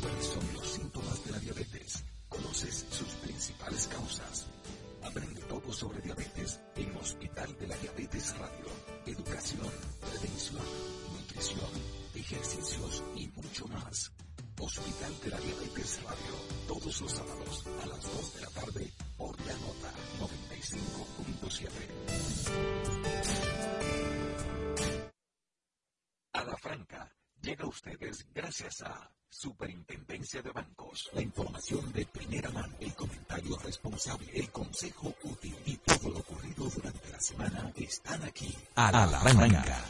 ¿Cuáles son los síntomas de la diabetes? ¿Conoces sus principales causas? Aprende todo sobre diabetes en Hospital de la Diabetes Radio. Educación, prevención, nutrición, ejercicios y mucho más. Hospital de la Diabetes Radio, todos los sábados a las 2 de la tarde por la nota 95.7. A la franca llega a ustedes gracias a de bancos, la información de primera mano, el comentario responsable, el consejo útil y todo lo ocurrido durante la semana están aquí. A la, a banca.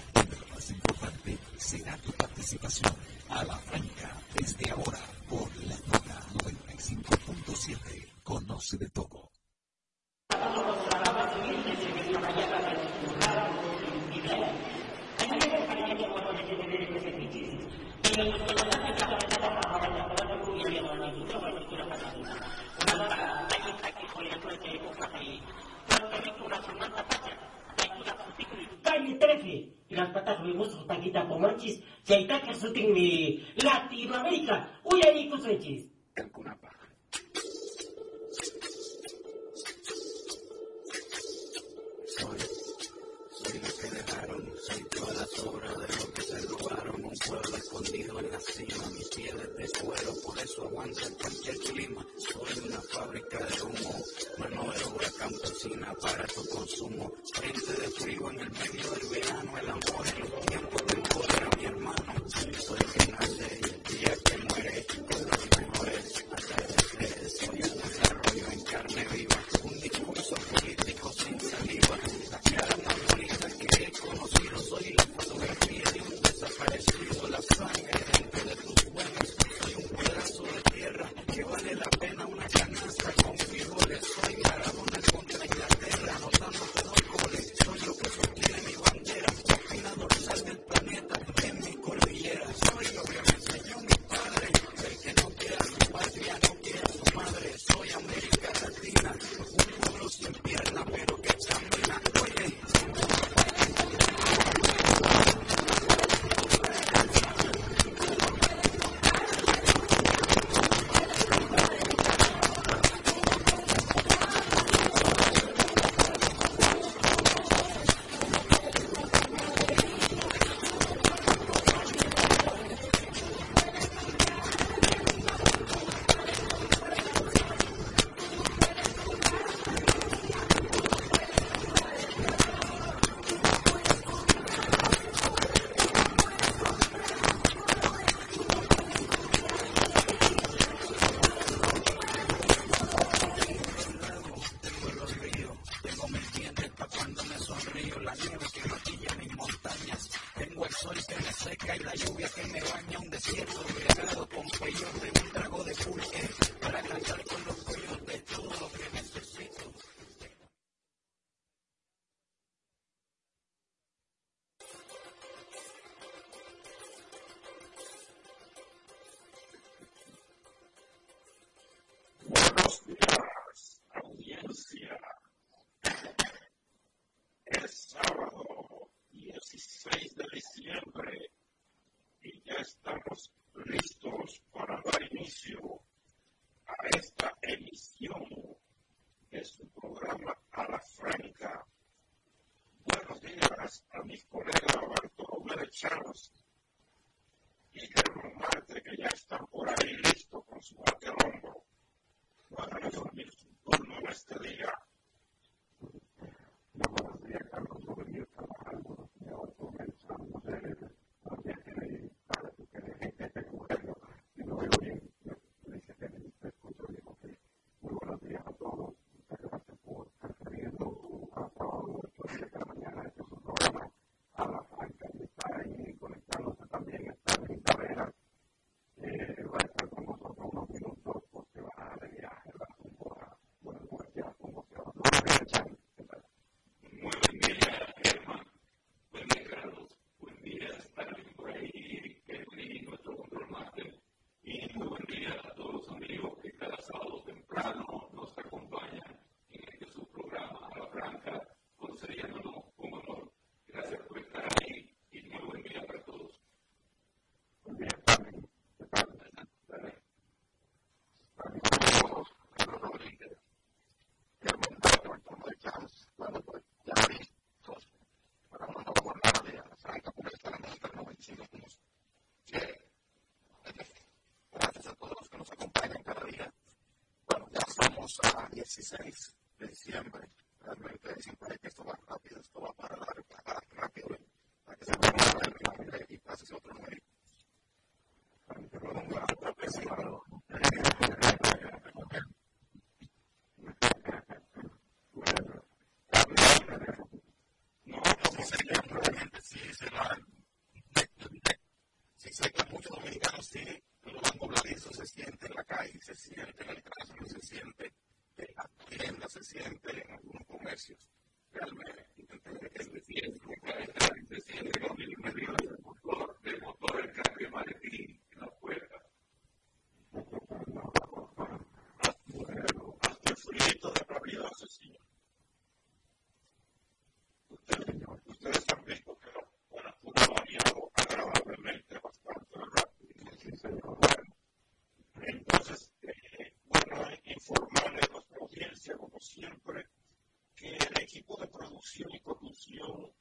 a mis colegas Bartolo Gómez Charros y Germán Marte, que ya están por ahí listos con su bate al hombro para resolver su turno en esta liga 26 de diciembre siempre que el equipo de producción y producción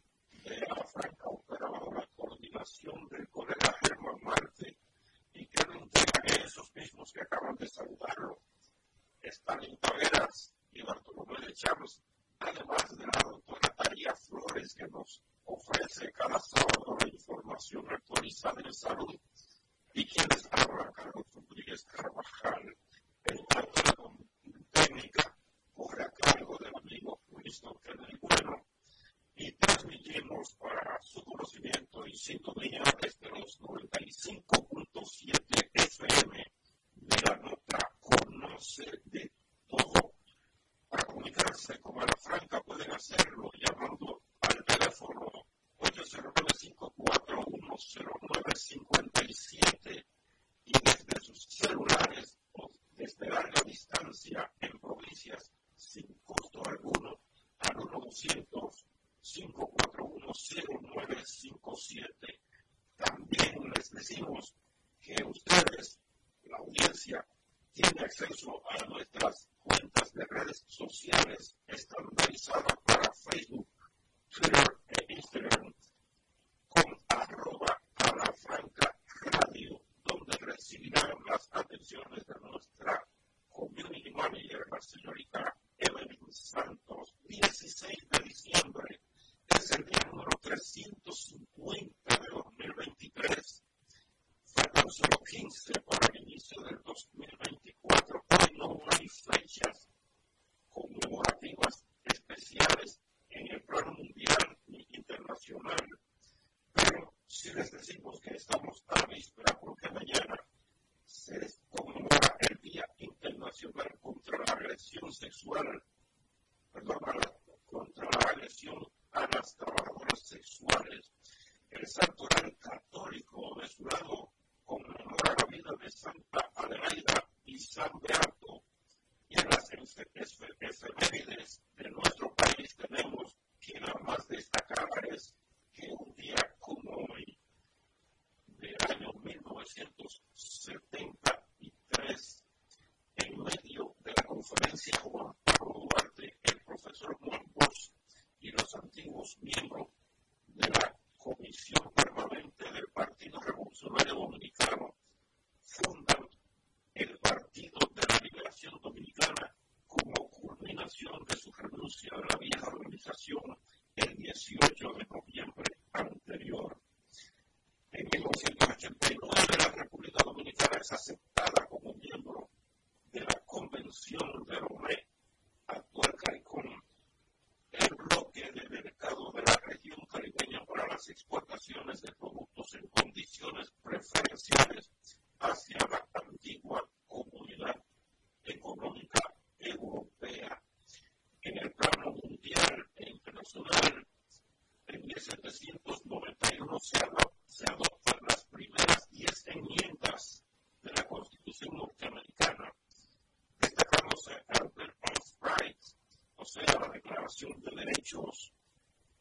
De Derechos.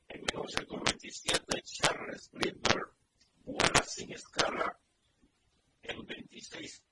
En 1927, Charles Lindbergh vuela sin escala el 26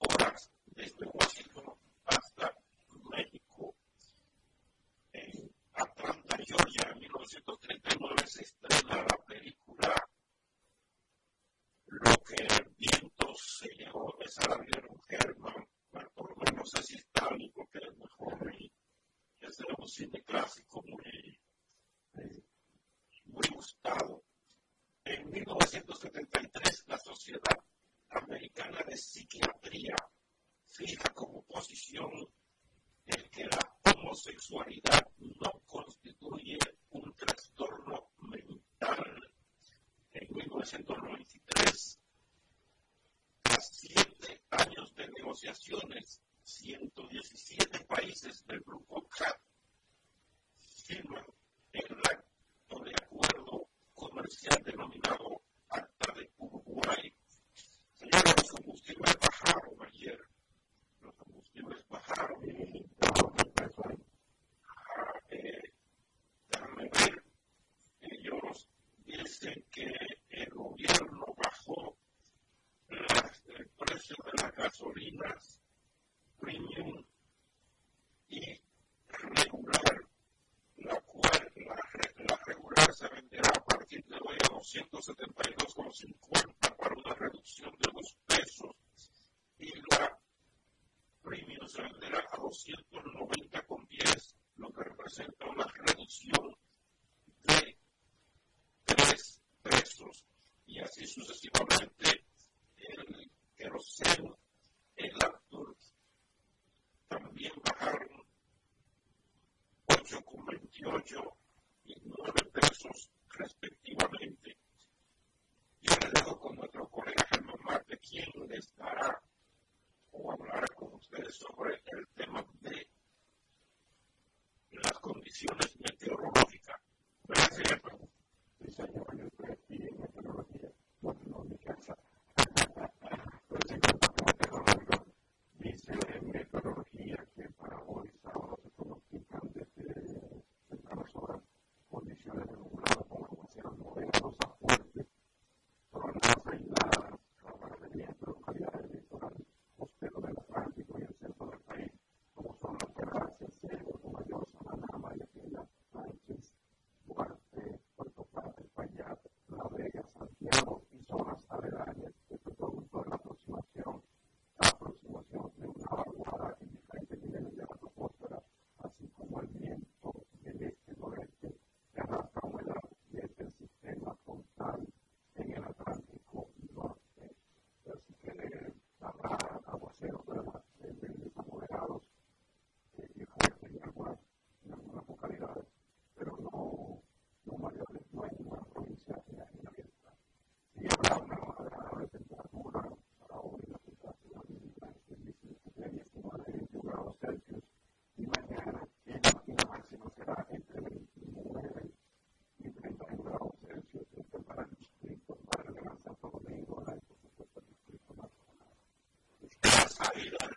vitaminas, y regular, la cual la, la regular se venderá a partir de hoy a 272,50 feels sabido.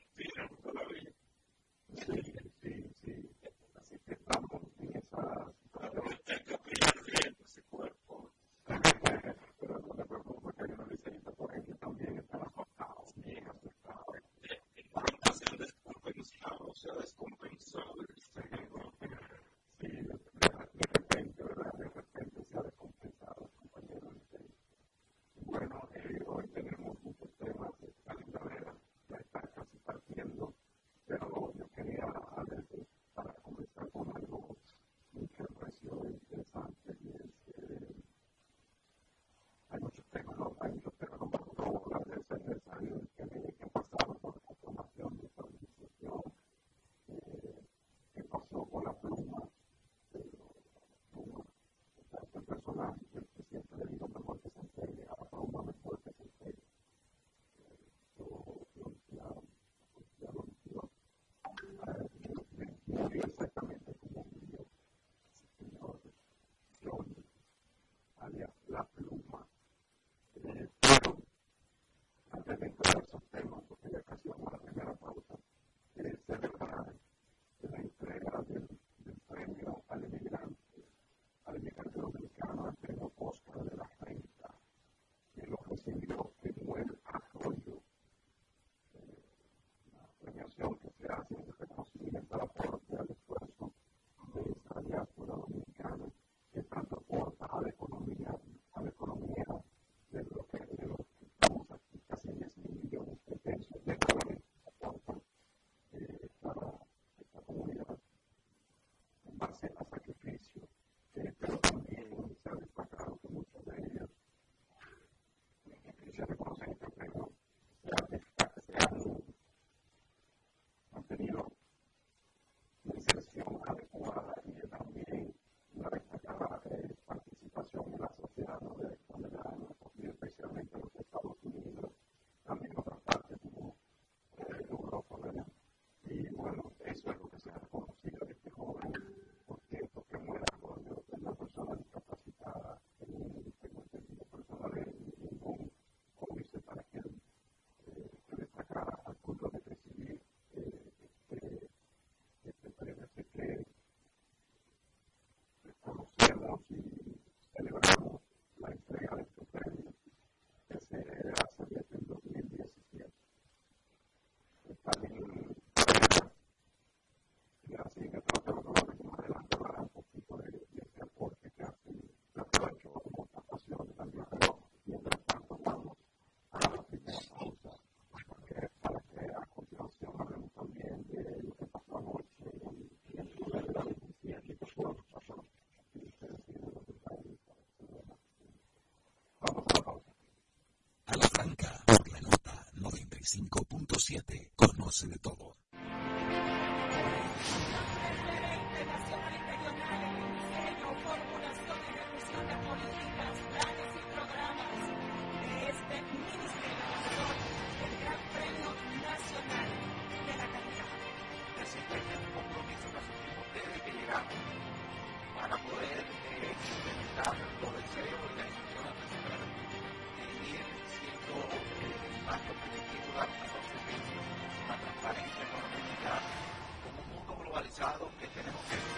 95.7. Conoce de todo. Juanchi,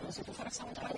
desde el exterior, como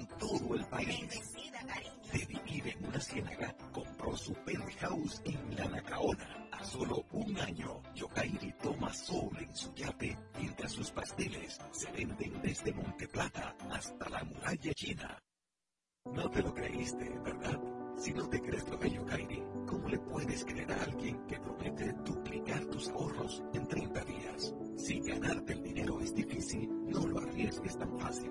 en todo el país. De vivir en una ciénaga, compró su penthouse en La Nacaona. A solo un año, Yokairi toma sol en su yate mientras sus pasteles se venden desde Monte Plata hasta la muralla china. No te lo creíste, ¿verdad? Si no te crees lo de Yokairi, ¿cómo le puedes creer a alguien que promete duplicar tus ahorros en 30 días? Si ganarte el dinero es difícil, no lo arriesgues tan fácil.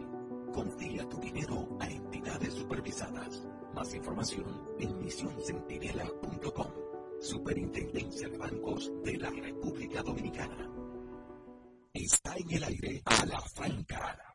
Confía tu dinero a entidades supervisadas. Más información en misioncentinela.com. Superintendencia de Bancos de la República Dominicana. Está en el aire a la franca.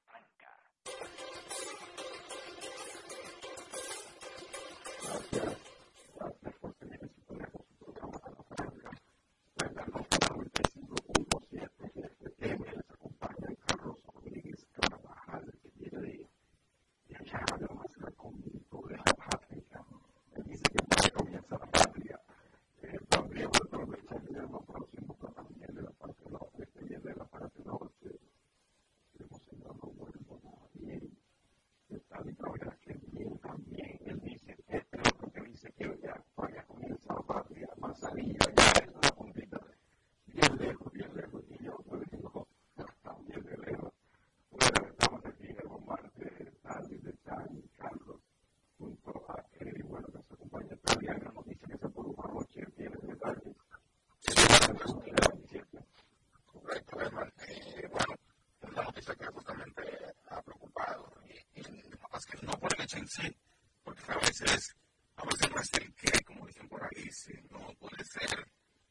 noticia que justamente ha preocupado. Y, y capaz que no por el hecho en sí, porque a veces, a veces no es el qué, como dicen por ahí, sino puede ser,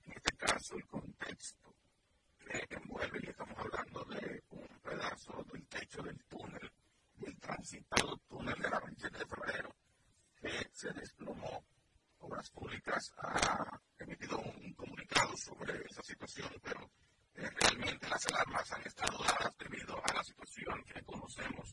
en este caso, el contexto que envuelve. Y estamos hablando de un pedazo del techo del túnel, del transitado túnel de la 27 de febrero, que se desplomó. Obras Públicas ha emitido un comunicado sobre esa situación, pero eh, realmente las alarmas han estado dadas conocemos.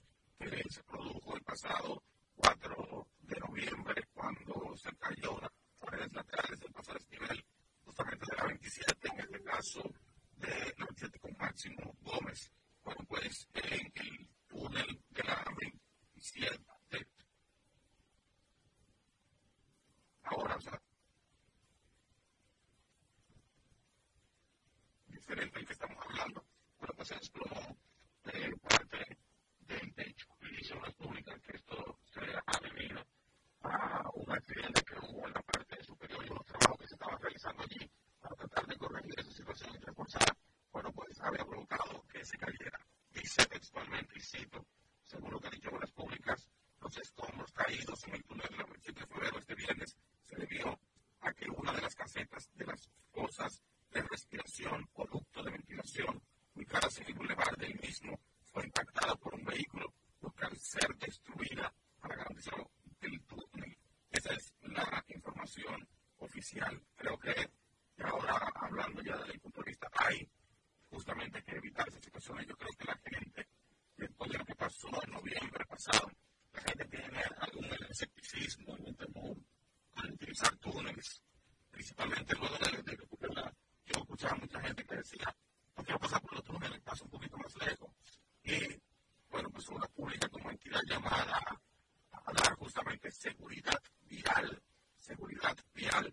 seguridad vial, seguridad vial,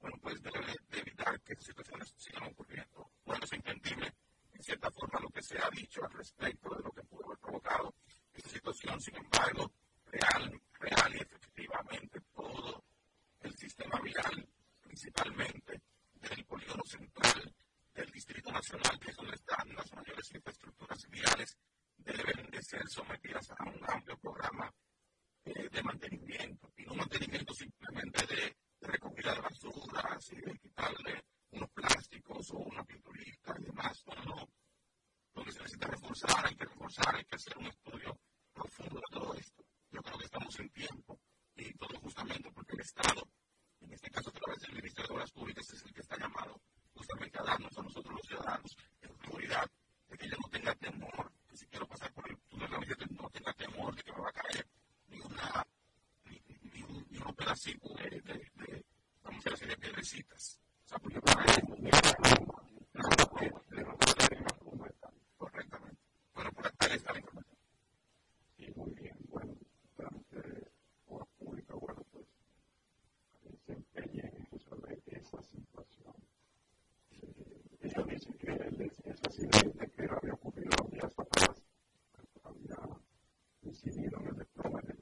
bueno, pues debe evitar que esas situaciones sigan ocurriendo. Bueno, es entendible, en cierta forma, lo que se ha dicho al respecto de lo que pudo haber provocado esta situación. Sin embargo, real, real y efectivamente todo el sistema vial, principalmente del polígono central del Distrito Nacional, que es donde están las mayores infraestructuras viales, deben de ser sometidas a un amplio programa de mantenimiento, y no mantenimiento simplemente de, de recogida de basuras y de quitarle unos plásticos o una pinturita y demás, no, no. Lo se necesita reforzar, hay que reforzar, hay que hacer un estudio profundo de todo esto. Yo creo que estamos en tiempo y todo justamente porque el Estado, en este caso a través del Ministerio de Obras Públicas, es el que está llamado justamente a darnos a nosotros los ciudadanos en seguridad de que yo no tenga temor, que si quiero pasar por el túnel no tenga temor de que me va a caer, una, ni, un, ni un pedacito de, de, de vamos a decir, de piedrecitas. O sea, porque para él, no se puede, no se puede correctamente. Pero por acá está la información. Sí, muy bien. Bueno, durante obra pública, bueno, pues se empeñen en resolver esa situación. Eh, Ellos dicen que es accidente que había ocurrido días atrás había incidido en el desplome del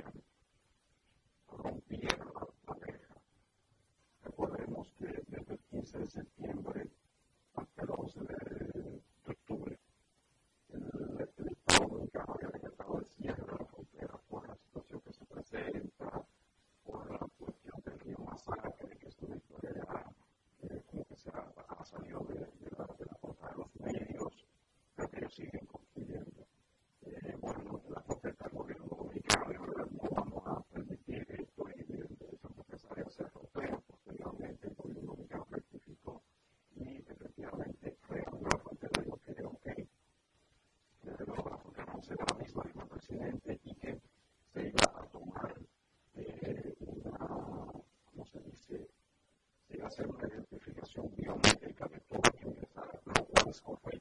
rompieron la pareja. Recordemos que desde el 15 de septiembre hasta el 11 de, de octubre, el, el Estado había decretado el cierre de la frontera por la situación que se presenta, por la cuestión del río Masacre, que es una historia eh, como que se ha, salido de, la de puerta de los medios, pero que ellos siguen construyendo. Eh, bueno, la protesta del gobierno dominicano, yo creo no vamos a y que se iba a tomar eh, una, ¿cómo se dice? Se iba a hacer una identificación biométrica de todo que ingresara, lo cual es.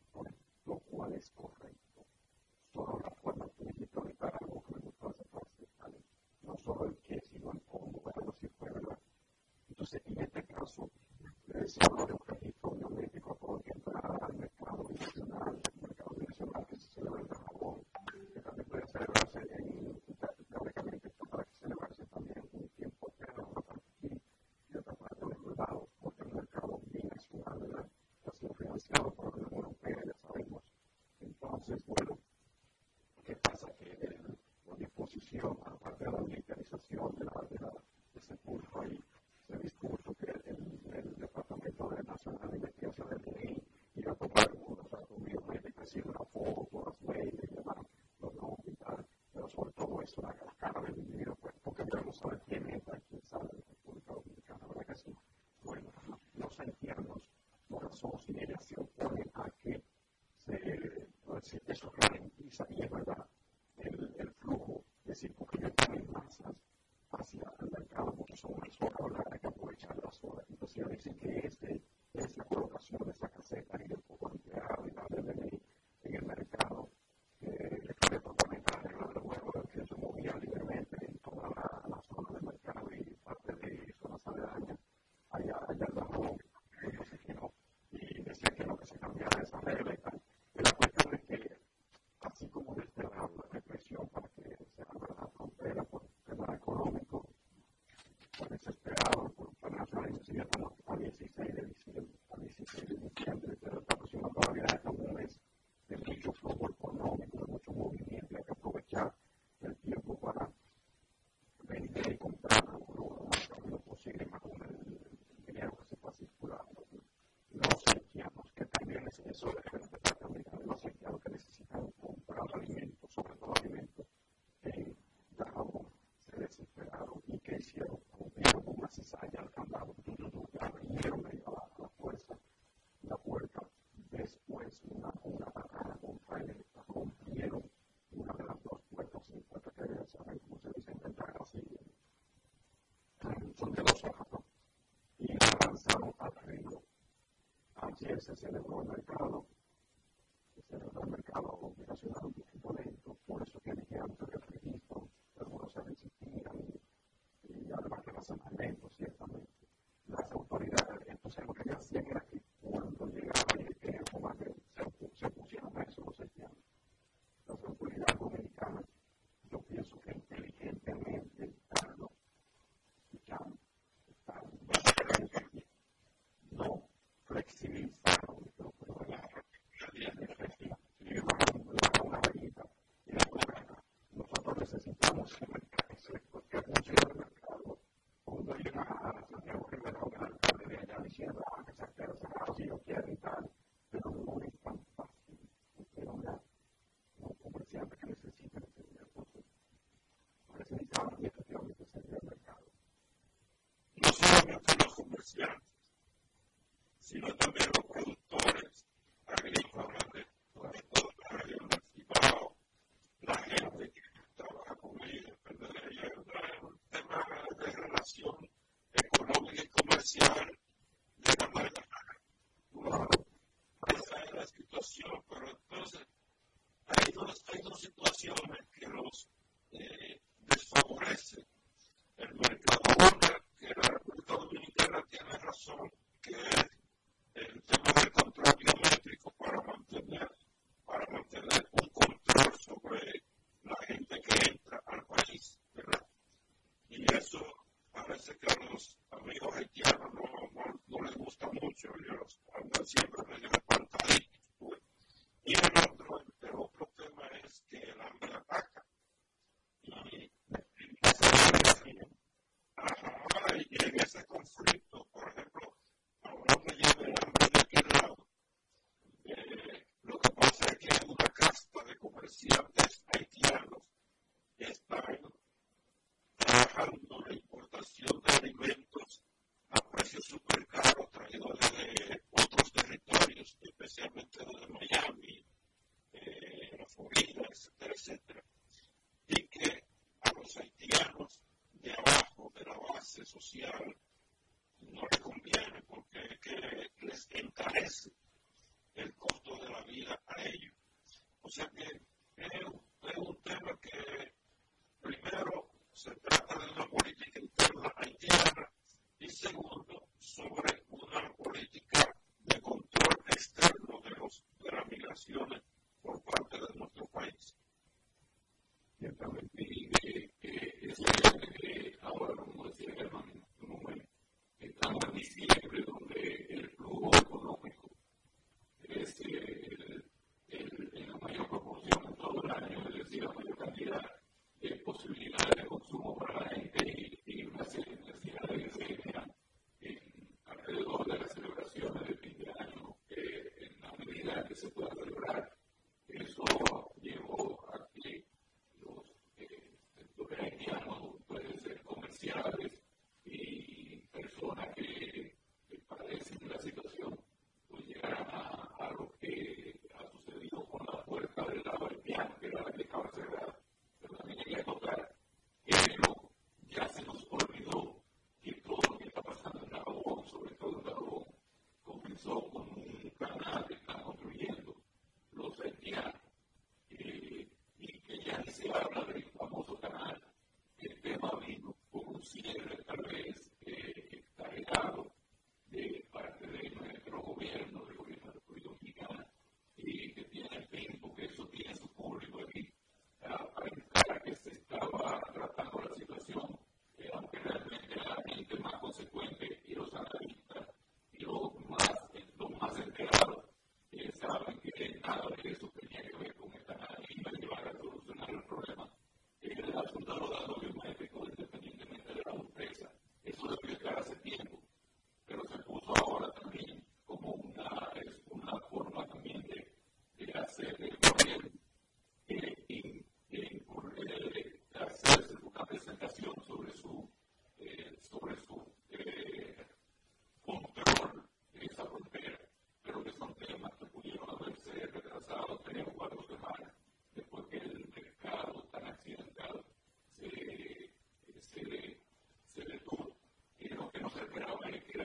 somos generación también a que se, pues, se, y es organizaciones como el mercado, see found veces que a los amigos haitianos no, no, no les gusta mucho. social no le conviene porque les encarece el costo de la vida a ellos. O sea que es, un tema que primero se trata de una política interna haitiana y segundo sobre una política de control externo de, los, de las migraciones por parte de nuestro país. Y también pide Ahora, como decía Germán, estamos en diciembre donde el flujo económico es en la mayor proporción en todo el año, es decir, la mayor cantidad de posibilidades de consumo para la gente y una serie. presentación sobre su, eh, sobre su control en esa frontera. Creo que son temas que pudieron haberse retrasado tres o cuatro semanas después que el mercado tan accidentado se, se, detuvo. Y lo que no se esperaba es que la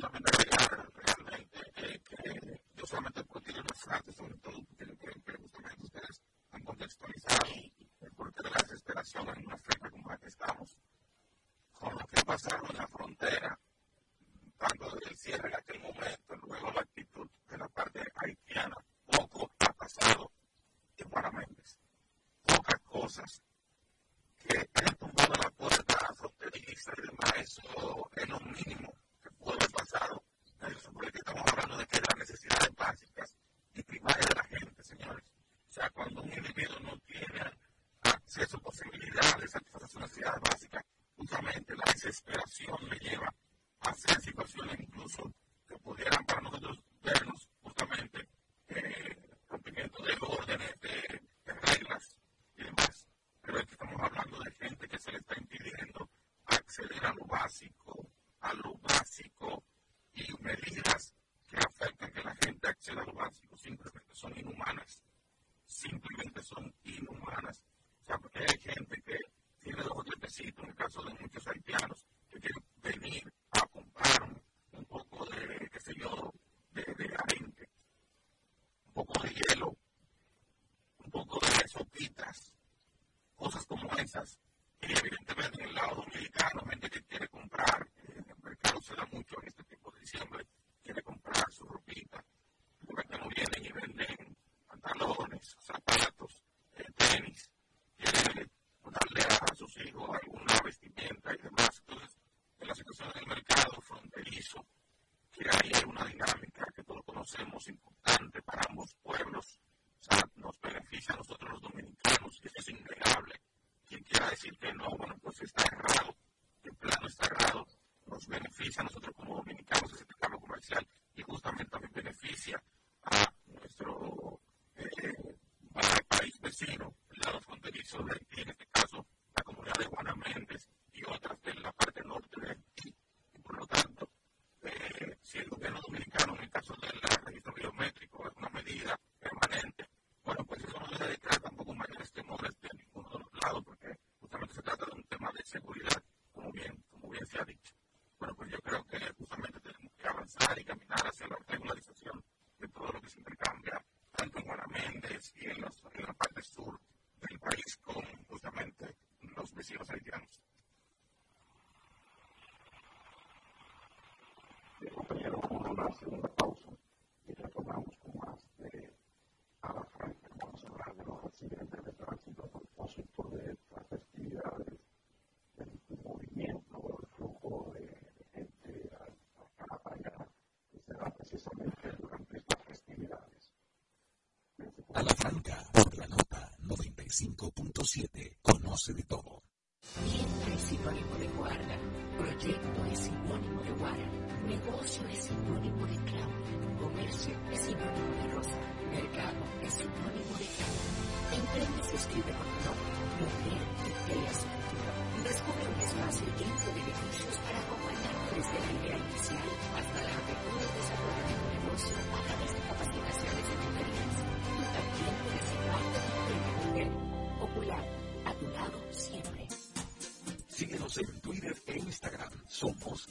solamente realmente yo solamente porque yo las frases, sobre todo porque yo que justamente ustedes han contextualizado el porqué de la desesperación en una fecha como la que estamos, con lo que ha pasado en la frontera, tanto desde el cierre en aquel momento, luego la actitud de la parte haitiana, poco ha pasado en Juana Méndez. Pocas cosas. 5.7. Conoce de todo. Somos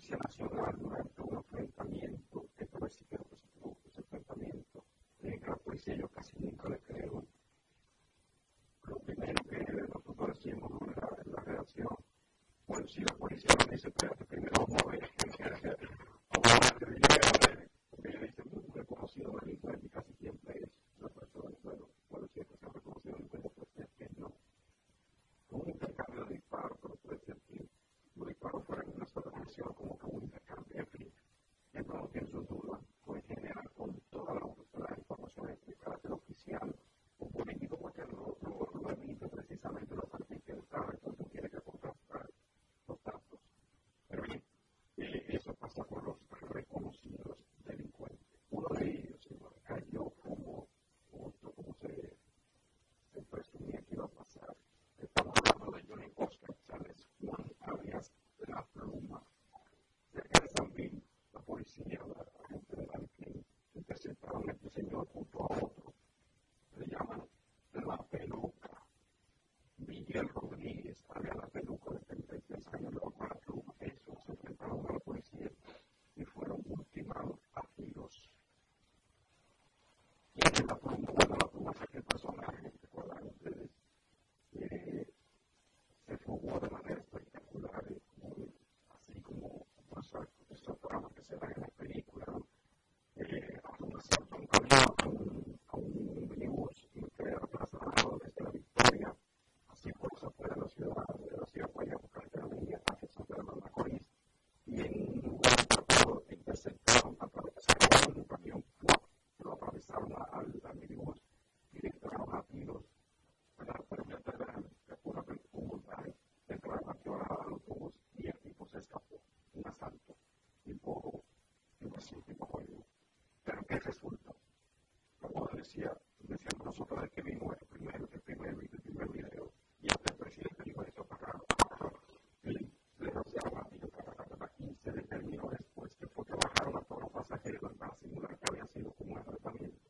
Siap. se ve en la película, ¿no? Eh, algunos decíamos nosotros es que vimos el primer, el primer, el primer video y hasta el presidente dijo esto para y le rociaba y para y se determinó después que fue que bajaron a todos los pasajeros para simular que había sido como un tratamiento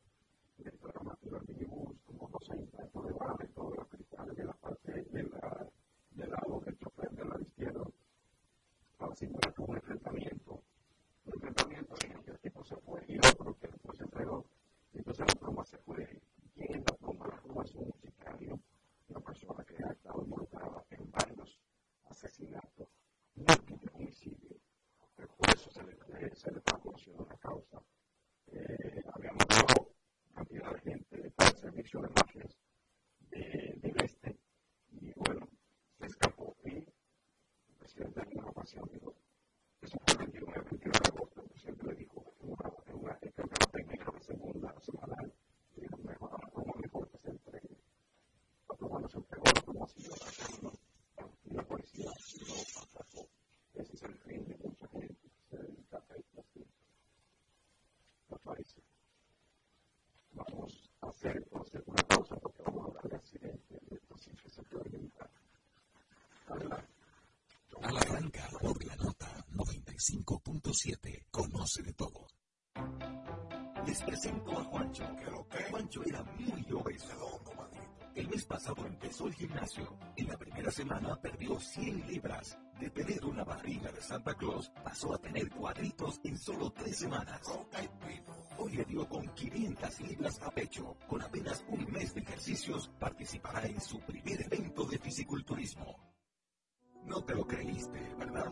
del programativo del minibús, como no se impactó de bala en todos los cristales de la parte de la, del lado del chofer del lado izquierdo para simular como un enfrentamiento. Un enfrentamiento en el que el tipo se fue y otro que 5.7. Conoce de todo. Les presento a Juancho. Juancho era muy obeso. El mes pasado empezó el gimnasio. En la primera semana perdió 100 libras. De tener una barriga de Santa Claus, pasó a tener cuadritos en solo tres semanas. Hoy le dio con 500 libras a pecho. Con apenas un mes de ejercicios, participará en su primer evento de fisiculturismo. No te lo creíste, ¿verdad?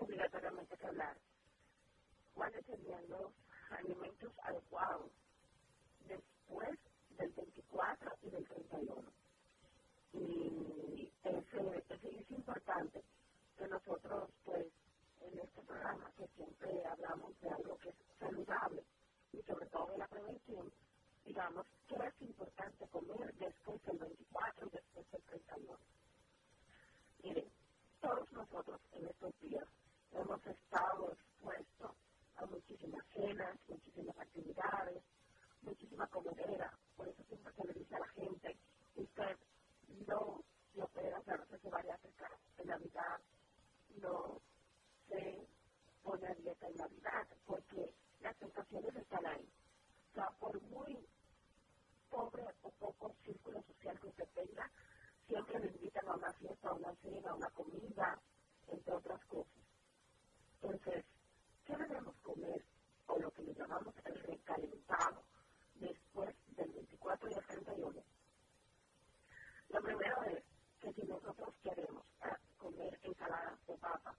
Obligatoriamente que hablar. Serían los alimentos adecuados después del 24 y del 31. Y ese, ese es importante que nosotros, pues, en este programa, que siempre hablamos de algo que es saludable y sobre todo de la prevención, digamos, qué es importante comer después del 24 y después del 31. Miren, todos nosotros en estos días hemos estado expuestos a muchísimas cenas, muchísimas actividades, muchísima comedera, por eso siempre se le dice a la gente, usted no se opera, claro, se va a acercar en Navidad, no se pone a dieta en Navidad, porque las tentaciones están ahí. O sea, por muy pobre o poco círculo social que usted tenga, siempre le invitan a una fiesta, a una cena, a una comida, entre otras cosas. Entonces, ¿qué debemos comer? O lo que le llamamos el recalentado después del 24 y el 31. Lo primero es que si nosotros queremos comer ensaladas de papa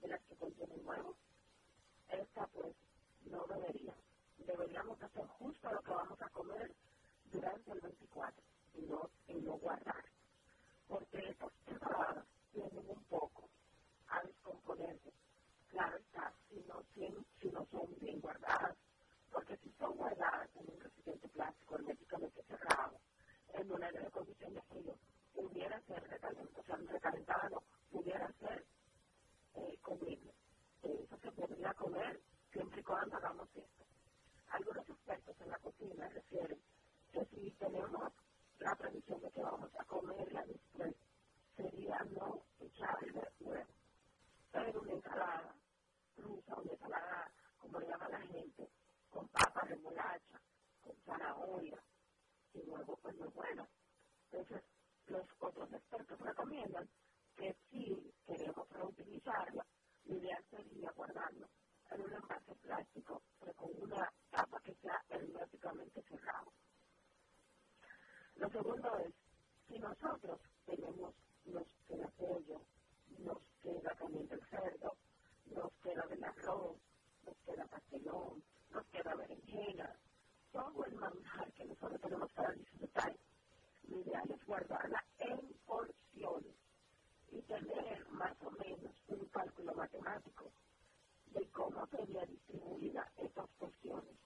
de las que contienen huevos, esta pues no debería. Deberíamos hacer justo lo que vamos a comer durante el 24 y no, y no guardar. Porque estas ensaladas tienden un poco a descomponerse. Claro está, si no, si, si no son bien guardadas, porque si son guardadas en un recipiente plástico herméticamente cerrado, en una de condición de frío, pudiera ser recalentado, o sea, recalentada no, pudiera ser eh, comible. Eso se podría comer siempre y cuando hagamos esto. Algunos expertos en la cocina refieren que si tenemos la de que vamos a comerla después, sería no echarle huevo. Pero una ensalada rusa, una ensalada, como llama la gente, con papa, remolacha, con zanahoria, y huevo, pues no es bueno. Entonces, los otros expertos recomiendan que si queremos reutilizarla, lo ideal sería guardarlo en un envase plástico, pero con una tapa que sea herméticamente cerrada. Lo segundo es, si nosotros tenemos, nos queda pollo, nos queda también del cerdo, nos queda del arroz, nos queda pastelón, nos queda berenjena, todo el manjar que nosotros tenemos para disfrutar, lo ideal es guardarla en porciones y tener más o menos un cálculo matemático de cómo sería distribuida estas porciones.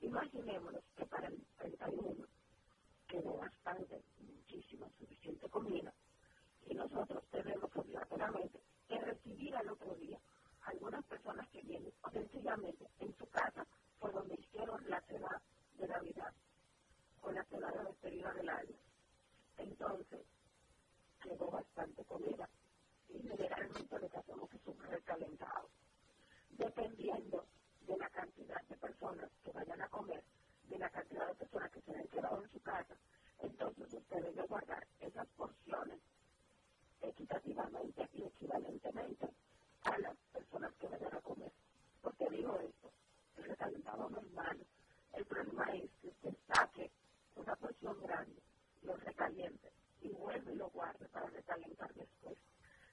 Imaginémonos que para el 31 quedó bastante, muchísima, suficiente comida y nosotros tenemos obligatoriamente que recibir al otro día algunas personas que vienen o sencillamente en su casa por donde hicieron la cena de Navidad o la cena de despedida del año. Entonces, quedó bastante comida y generalmente lo que hacemos es un recalentado. Dependiendo de la cantidad de personas que vayan a comer, de la cantidad de personas que se han quedado en su casa, entonces usted debe guardar esas porciones equitativamente y equivalentemente a las personas que vayan a comer. ¿Por qué digo esto? El recalentado no es malo. El problema es que usted saque una porción grande, lo recaliente y vuelve y lo guarde para recalentar después.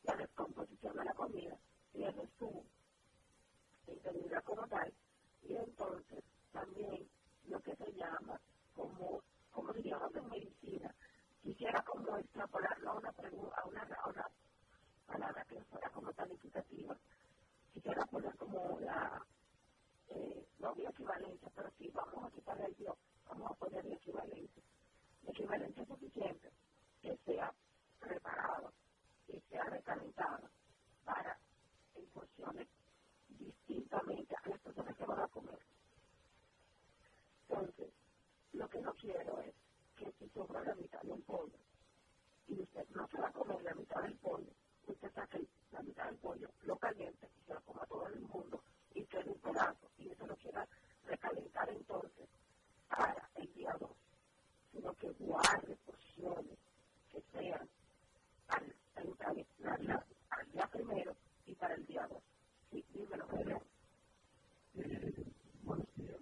La descomposición de la comida tiene su integridad como tal y entonces también lo que se llama como, como diríamos en medicina. Quisiera como extrapolarlo a una, pregunta, a una, a una palabra que fuera como tan equitativa. Quisiera poner como la, eh, no equivalencia, pero sí vamos a quitar el yo, vamos a poner la equivalencia. La equivalencia suficiente que sea preparado, que sea recalentado para en distintamente a las personas que van a comer. Entonces, lo que no quiero es que si sobra la mitad de un pollo y usted no se va a comer la mitad del pollo, usted saque la mitad del pollo, lo caliente y se lo coma todo el mundo y quede un pedazo y eso lo quiera recalentar entonces para el día 2, sino que guarde porciones que sean al, al, al, al, al día primero y para el día 2. Sí, dímelo, Pedro. Eh, buenos días.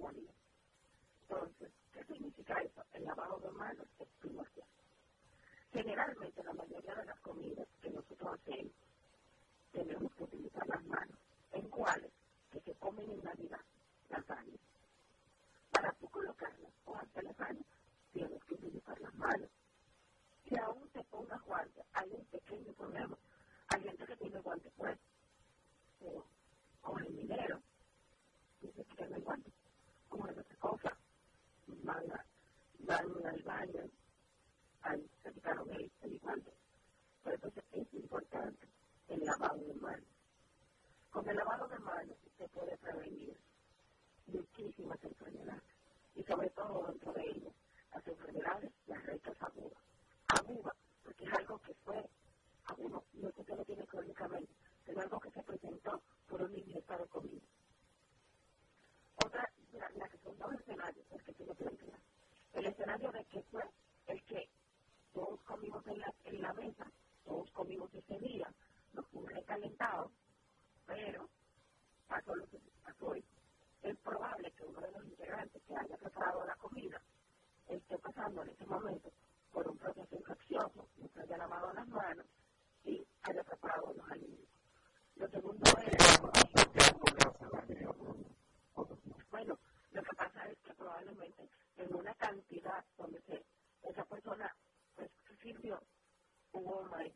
one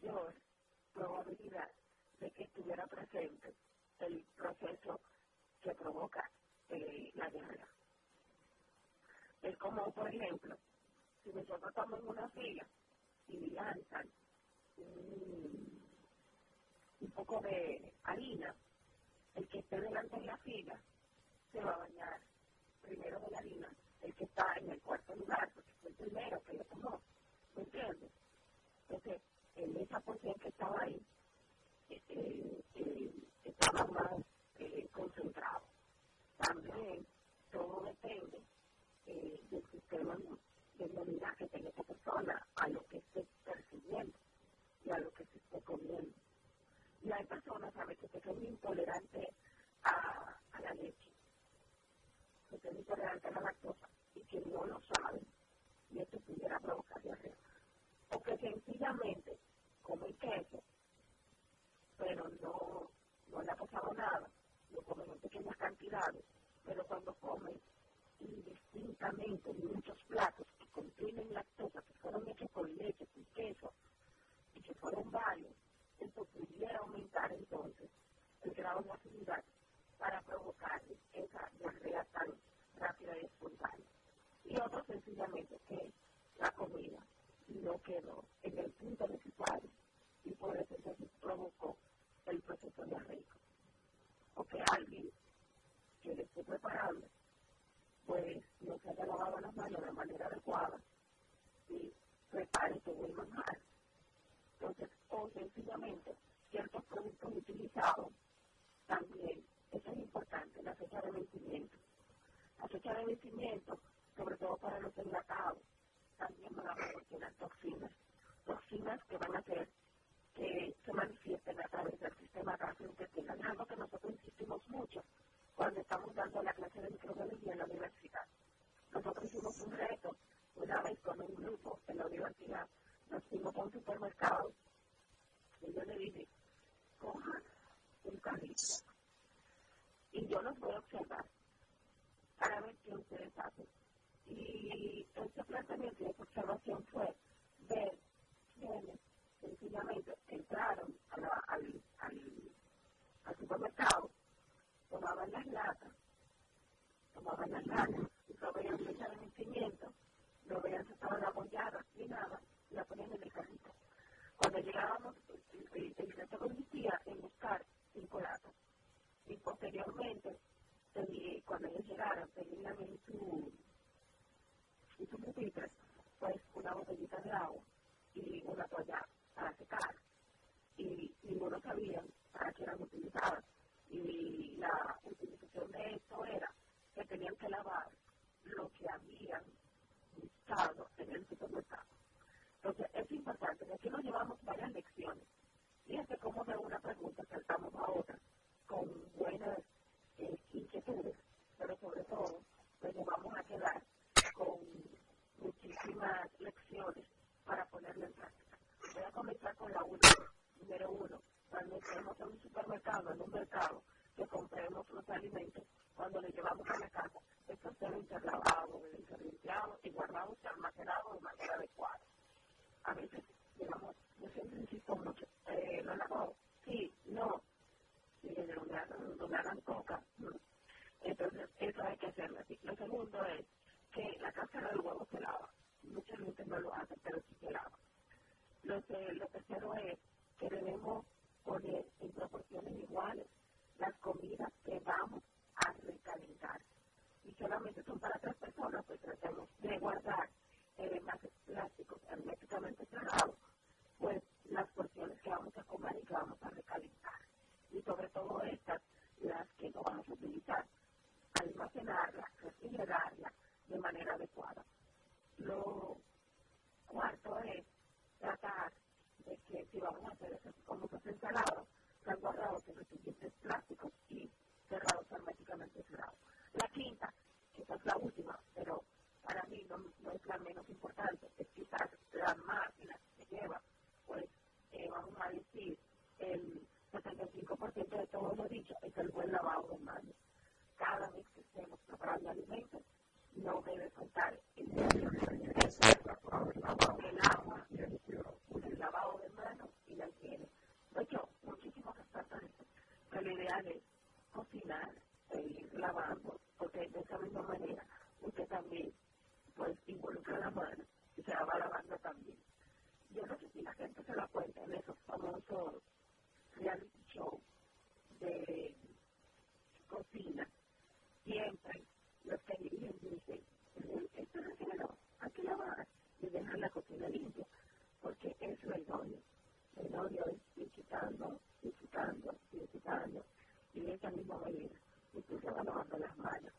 work porque son intolerantes. dando la clase de microbiología en la universidad. Nosotros hicimos un reto una vez con un grupo sobre todo lo dicho, es el buen lavado de manos. Cada vez que estemos preparando alimentos, no debe faltar el, el agua, el lavado de manos y la higiene. De hecho, muchísimos expertos dicen que lo ideal es cocinar e ir lavando, porque de esa misma manera usted también pues involucra la mano y se la va lavando también. Yo no sé si la gente se da cuenta en esos famosos reality shows de eh, cocina, siempre los que viven dicen, esto es género, hay que lavar y dejar la cocina limpia, porque eso es el odio. El odio es ir quitando, ir quitando, ir quitando, y de esa misma manera, incluso va lavando las manos.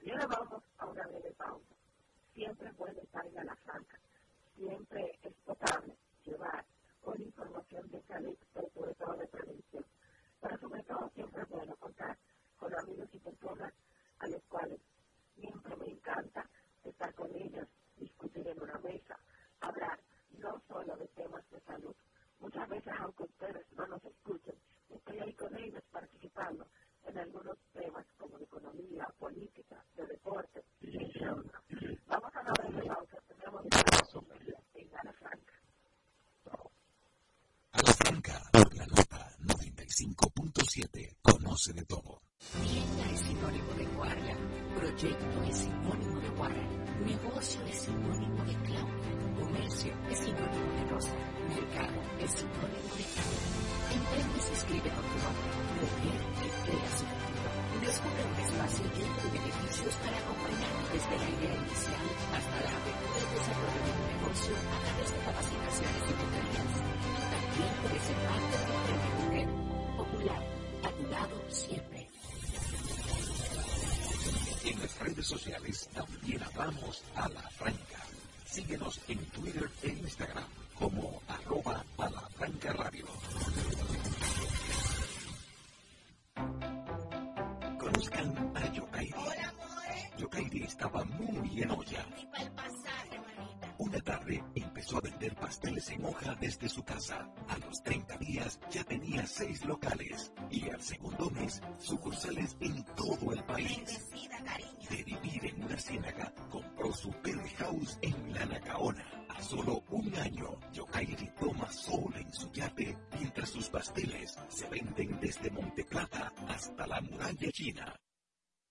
Y ahora vamos a una breve pausa. Siempre puede estar en la franca, siempre es potable llevar con información de salud, sobre todo de prevención pero sobre todo siempre es bueno contar con amigos y personas a los cuales siempre me encanta estar con ellos, discutir en una mesa, hablar no solo de temas de salud. Muchas veces, aunque ustedes no nos escuchen, estoy ahí con ellos participando en algunos temas como de economía, política, de deporte, entre otros. Vamos a la breve pausa, tenemos una en Ana Franca. Ana Franca, por la noche. 95.7. Conoce de todo. Tienda es sinónimo de Guardia. Proyecto es sinónimo de Guardia. Negocio es sinónimo de Claudia. Comercio es sinónimo de Rosa. Mercado es sinónimo de Claudia. Emprende se escribe con tu nombre. Mujer que crea su futuro. Descubre un espacio lleno de beneficios para acompañarnos desde la idea inicial sociales también hablamos a la franca. Síguenos en Twitter e Instagram como arroba a la franca radio. Conozcan a Yokairi. Hola. Yokairi estaba muy bien olla. Y para el pasaje, manito. Una tarde empezó a vender pasteles en hoja desde su casa. A los 30 días ya tenía seis locales y al segundo mes sucursales en todo el país. De vivir en una ciénaga, compró su penthouse en La Nacaona. A solo un año, Yokairi toma sol en su yate mientras sus pasteles se venden desde Monteplata hasta la muralla china.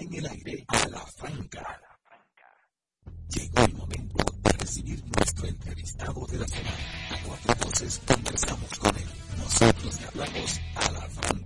en el aire a la franca. Llegó el momento de recibir nuestro entrevistado de la semana. A cuatro voces conversamos con él. Nosotros le hablamos a la franca.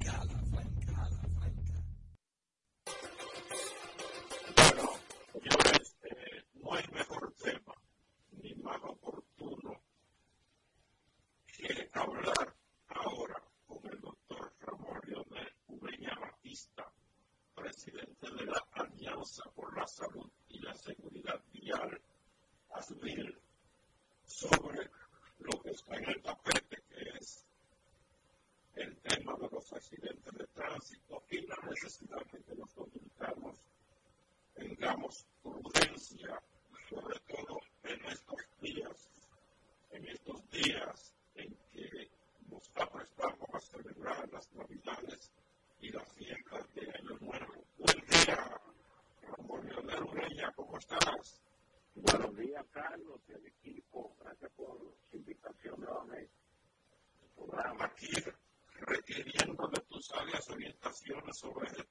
whatsoever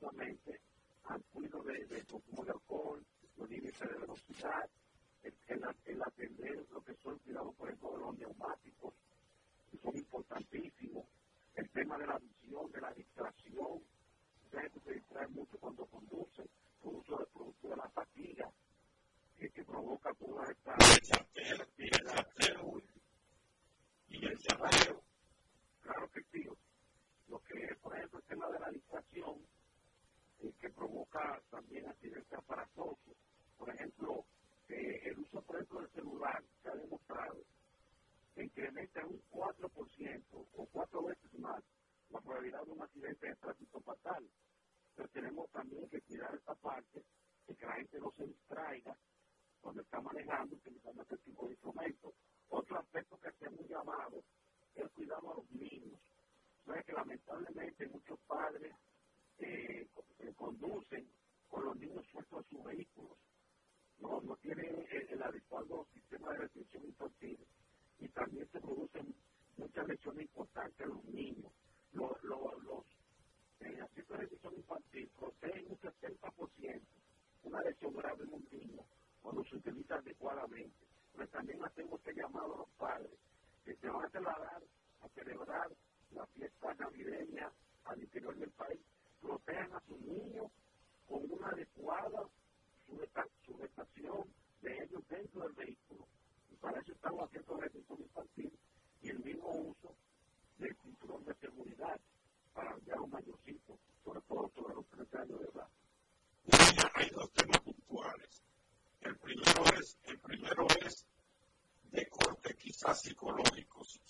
motivando precisamente al cuidado de, de consumo de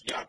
Yeah.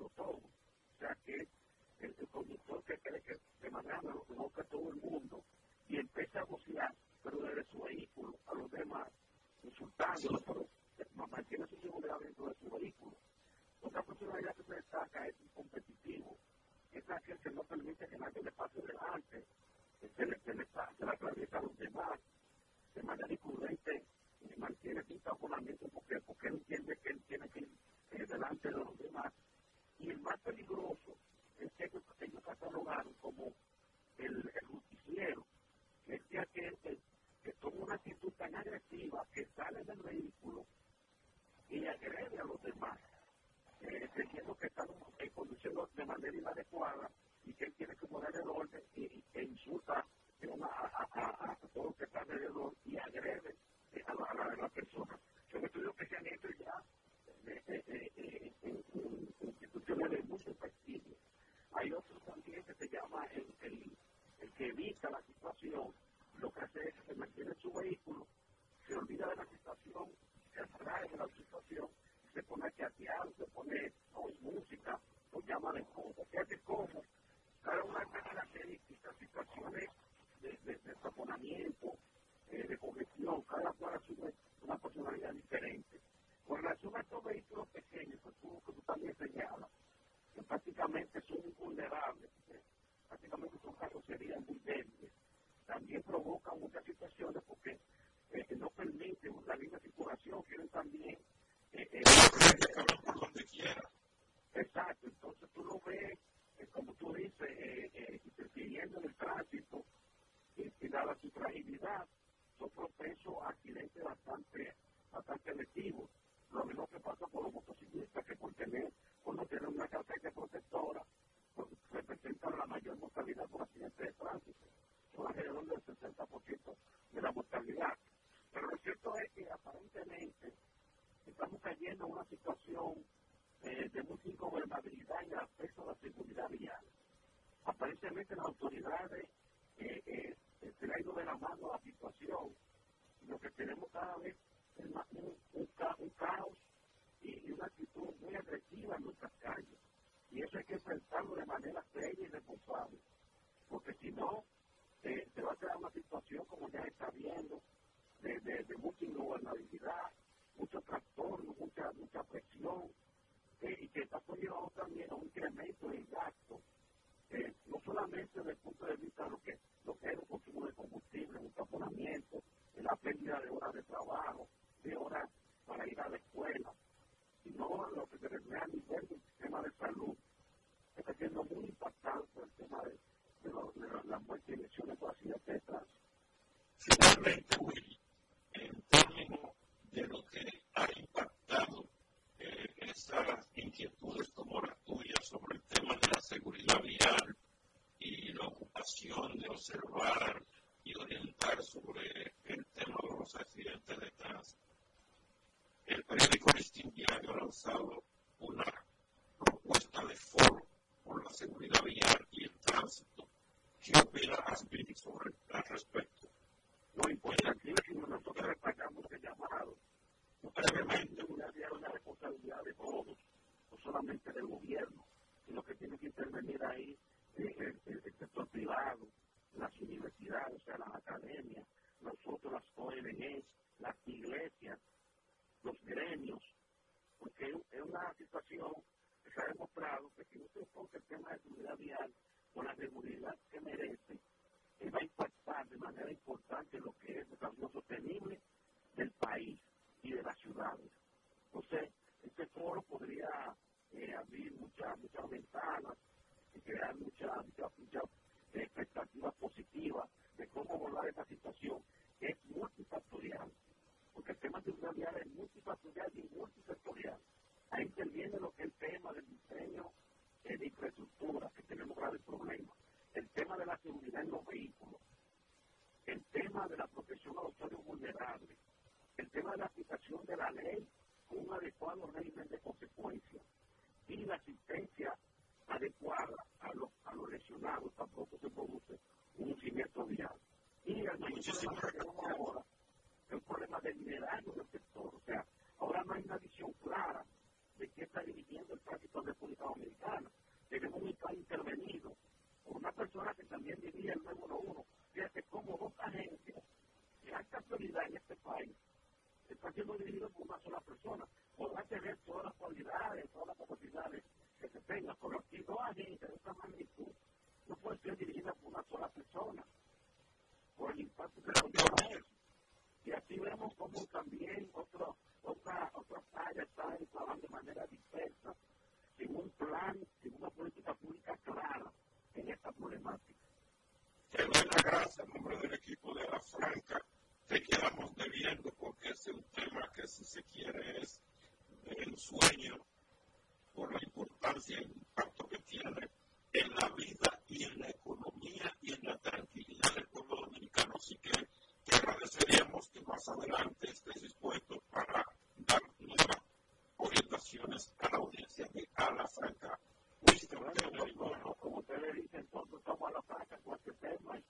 lo todo. O oh, sea que el, conductor que cree que, que manejando lo conozca todo el mundo y empieza a gociar, pero desde su vehículo a los demás, insultándolos, pero eh, mantiene su seguridad dentro de su vehículo. Otra personalidad que se destaca es el competitivo. Es aquel que no permite que nadie le pase delante, que se le, que le, a los demás. De manera y mantiene su taponamiento porque, porque él entiende que él tiene que ir eh, delante de los demás y el más peligroso es que ellos, catalogaron como el, el justiciero, que es que aquel que, toma una actitud tan agresiva que sale del vehículo y agrede a los demás, eh, creyendo que están eh, conduciendo de manera inadecuada y que él tiene que poner el orden y, e insulta a, a, a, a todos los que están alrededor y agrede a la, a la, a la persona. Que se han hecho ya instituciones de mucho prestigio. Hay otros también que se llama el, que evita la situación, lo que hace es que se mantiene su vehículo, se olvida de la situación, se atrae de la situación, se pone a chatear, se pone con música, o llama de cosas. Fíjate cómo cada una de las características, situaciones de, de, de taponamiento, eh, de congestión, cada cual una personalidad diferente. Con relación a estos vehículos pequeños, que tú, también señalas, que prácticamente son vulnerables, prácticamente son carrocerías muy débiles, también provocan muchas situaciones porque eh, no permiten una libre circulación, quieren también... Eh, por donde quiera. Exacto, entonces tú lo ves, eh, como tú dices, eh, interfiriendo en el tránsito, y, dada su fragilidad, son propensos accidentes bastante, bastante lesivos. Lo mismo que pasa con los motociclistas, que por tener, por no tener una carpeta protectora, pues, representan la mayor mortalidad por accidentes de tránsito. Son alrededor del 60% de la mortalidad. Pero lo cierto es que aparentemente estamos cayendo en una situación eh, de mucha ingobernabilidad en el aspecto de la seguridad vial. Aparentemente las autoridades eh, eh, se le ido de la mano la situación. Lo que tenemos cada vez un, un, caos y, una actitud muy agresiva en nuestras calles. Y eso hay que pensarlo de manera seria y responsable. Porque si no, eh, se va a crear una situación como ya está viendo, de, de, de mucha ingobernabilidad, mucho trastorno, mucha, mucha presión, eh, y que está llevando también a un incremento en gasto eh, no solamente desde el punto de vista de lo lo que es el consumo de combustible, un taponamiento, la pérdida de horas de trabajo, de horas para ir a la escuela, sino lo que se refiere a nivel del sistema de salud, está siendo muy impactante el tema de, de, lo, de lo, la muerte y lesiones por de. Finalmente, Willy, en términos de lo que ha impactado eh, esas inquietudes como las tuyas sobre el tema de la seguridad vial y la ocupación de observar y orientar sobre el tema de los accidentes de tránsito. El periódico Listín Diario ha lanzado una propuesta de foro por la seguridad vial y el tránsito. ¿Qué opina Asbini sobre al respecto? No importa aquí, sino nosotros destacamos el llamado. Brevemente, una, una responsabilidad de todos, no solamente del gobierno, sino que tiene que intervenir ahí eh, el, el, el, sector privado, las universidades, o sea, las academias, nosotros, las ONG, las iglesias, los gremios, porque es una situación que se ha demostrado que si no se el tema de seguridad vial con la seguridad que merece, eh, va a impactar de manera importante lo que es el desarrollo sostenible del país y de las ciudades. Entonces, este foro podría eh, abrir muchas muchas ventanas y crear muchas muchas mucha expectativas positivas de cómo abordar esta situación que es multifactorial, porque el tema de seguridad vial es multifactorial y multisectorial. Ahí interviene lo que es el tema del diseño de infraestructura, que tenemos graves problemas, el tema de la seguridad en los vehículos, el tema de la protección a los usuarios vulnerables, el tema de la aplicación de la ley con un adecuado régimen de consecuencias y la asistencia adecuada a los, a los lesionados tampoco se produce un siniestro vial. Y el mayor problema que tenemos ahora es el problema del liderazgo del sector. O sea, ahora no hay una visión clara de qué está dirigiendo el tráfico en República Dominicana. Tenemos un Estado intervenido por una persona que también dirige el número uno. Fíjate cómo dos agencias de alta prioridad en este país están siendo dirigidos por una sola persona. Podrá tener todas las cualidades, todas las capacidades que se tengan, pero aquí dos agencias de esta magnitud no pueden ser dirigidas por una sola persona, por el impacto que conlleva. Y aquí vemos cómo también otros otra, otras áreas saben trabajar de manera dispersa, sin un plan, sin una política pública clara en esta problemática. Te doy la gracia en nombre del equipo de La Franca. Te quedamos debiendo porque este es un tema que, si se quiere, es el sueño por la importancia y el impacto que tiene en la vida y en la economía y en la tranquilidad del pueblo dominicano. Así que agradeceríamos que más adelante estés dispuesto para dar nuevas orientaciones a la audiencia de a la franca. Listo, bueno, como ustedes dicen, entonces estamos a la franca cualquier tema y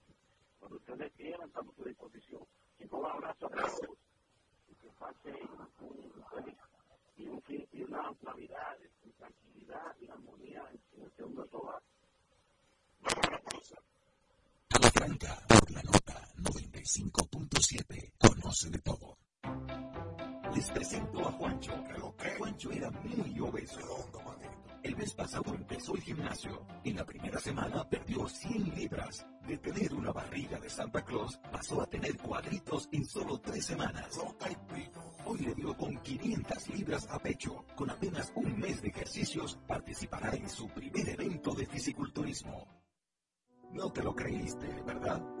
cuando ustedes quieran estamos a su disposición. Y un abrazo a Gracias. todos y que pasen un feliz y un fin y una Navidad y tranquilidad y armonía en el segundo este hogar. Vamos a la pausa. A por la nota 90. 95.7. Conoce de todo. Les presento a Juancho. Juancho era muy obeso. El mes pasado empezó el gimnasio. En la primera semana perdió 100 libras. De tener una barriga de Santa Claus, pasó a tener cuadritos en solo tres semanas. Hoy le dio con 500 libras a pecho. Con apenas un mes de ejercicios, participará en su primer evento de fisiculturismo. No te lo creíste, ¿verdad?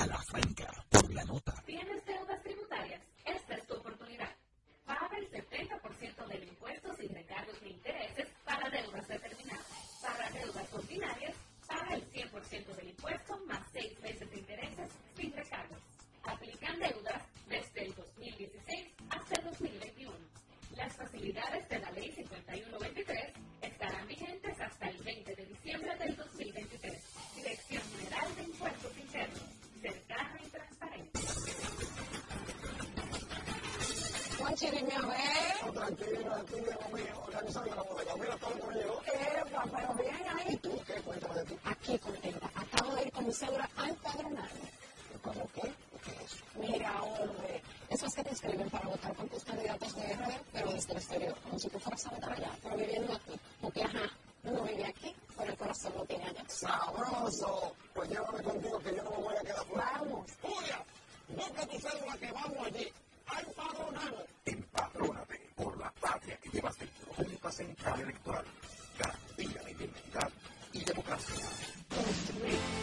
a la frente. Dobla tu cédula que vamos allí. Empadronate. Empadrónate por la patria que llevas dentro. Junta Central Electoral. Garantía de identidad y democracia. Construir.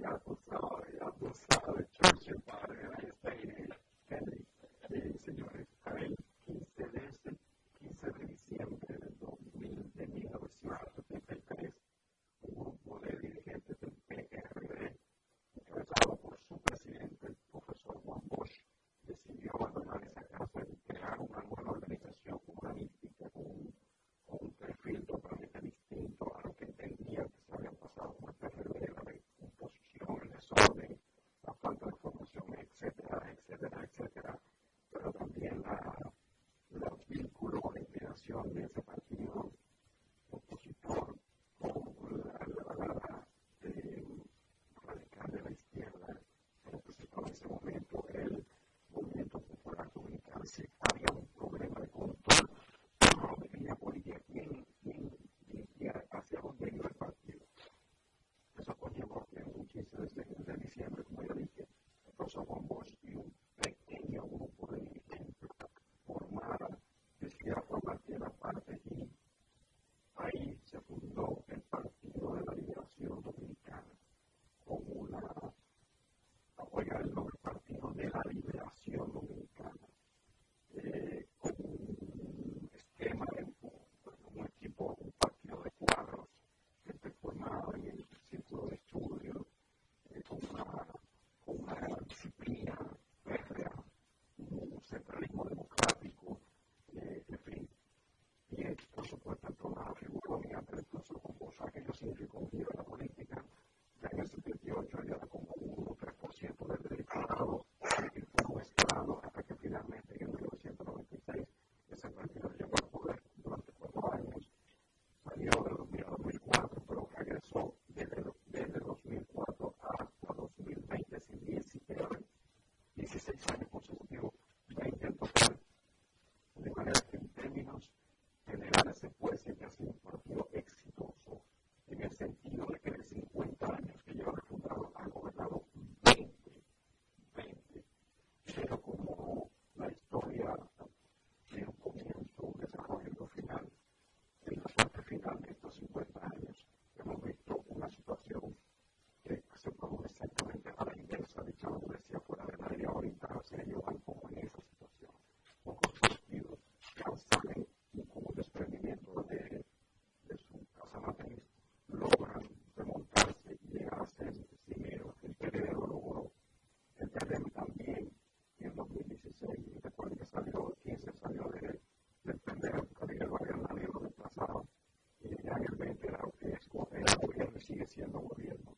yapılsa, yapılsa on there. wasted time siendo gobierno.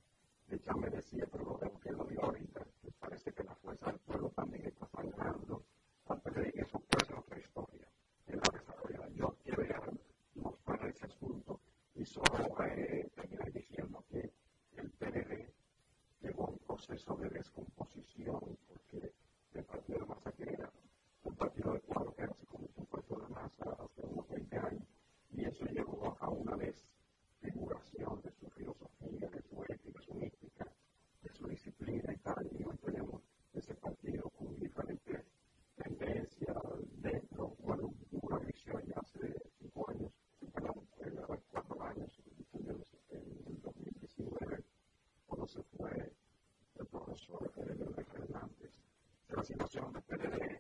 Que ya me decía, pero lo vemos que lo dio ahorita, que parece que la fuerza del pueblo también está sangrando para perder en su propia otra historia, en la desarrollada. Yo quiero llegar más para ese asunto y solo eh, terminar diciendo que el PDD llegó a un proceso de descomposición no solo de Fernández, de la situación del PLD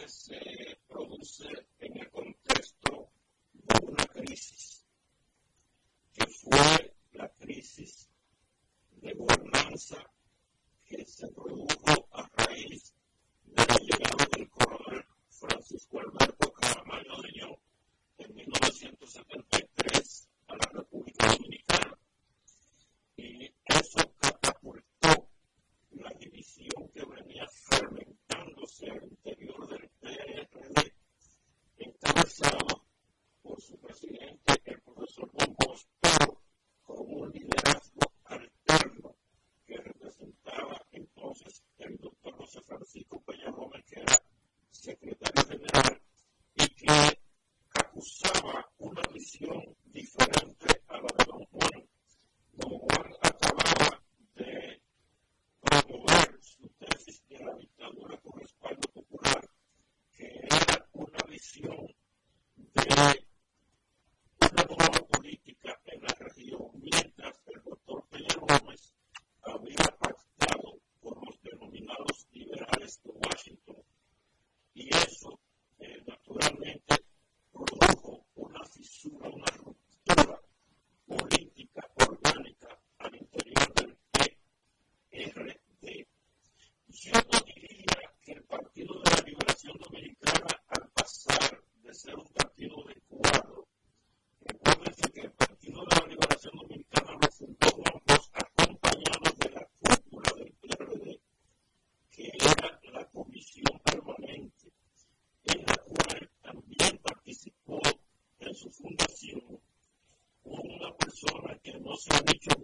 this. Cada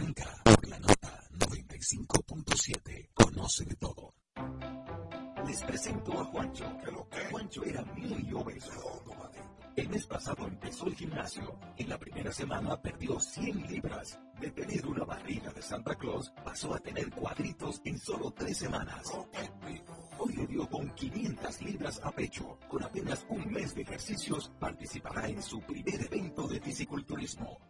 95.7. Conoce de todo. Les presento a Juancho. Juancho era muy obeso. El mes pasado empezó el gimnasio. En la primera semana perdió 100 libras. De tener una barriga de Santa Claus, pasó a tener cuadritos en solo tres semanas. Hoy le dio con 500 libras a pecho. Con apenas un mes de ejercicios, participará en su primer evento de fisiculturismo.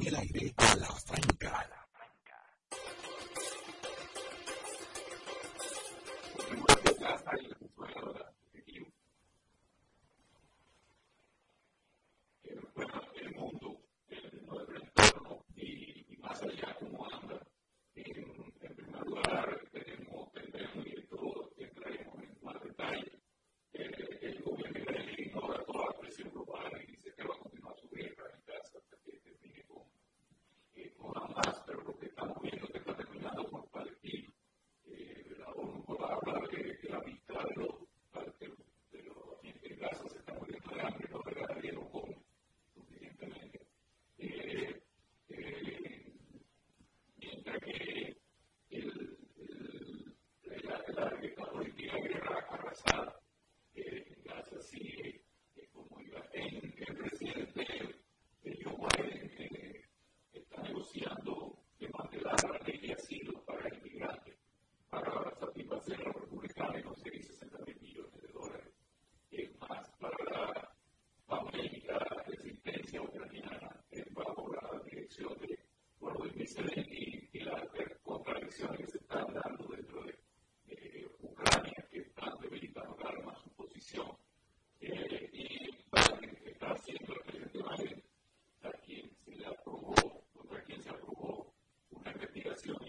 realize investigación.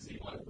see one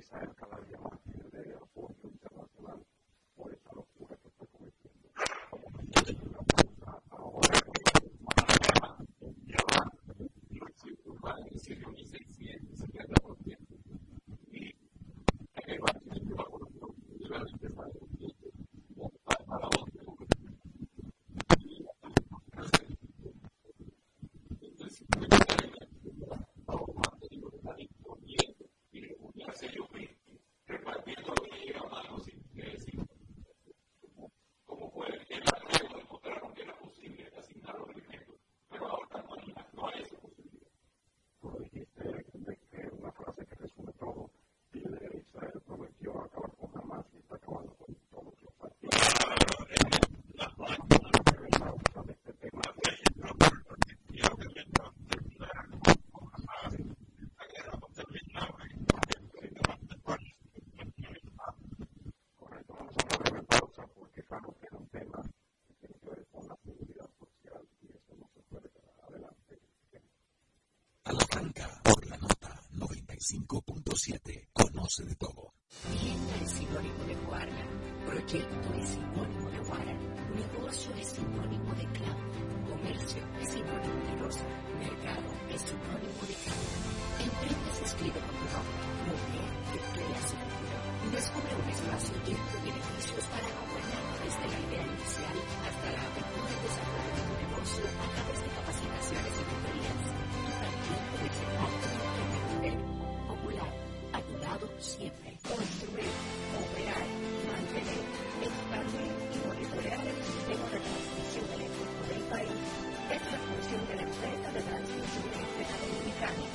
Israel cada día más. 5.7. Conoce de todo. Vivienda es sinónimo de Guara. Proyecto es sinónimo de Guara. Negocio es sinónimo de cloud. Comercio es sinónimo de rosa. Mercado es sinónimo de cloud. Emprende se escribe con blog. Mujer que crea su futuro. Descubre un espacio lleno de beneficios para acompañar desde la idea inicial hasta la apertura y desarrollo de tu negocio a través de capacitaciones y mentorías. Y también siempre. Construir, operar, mantener, expandir y monitorear el sistema de transmisión eléctrica del país es la función de la empresa de transmisión eléctrica dominicana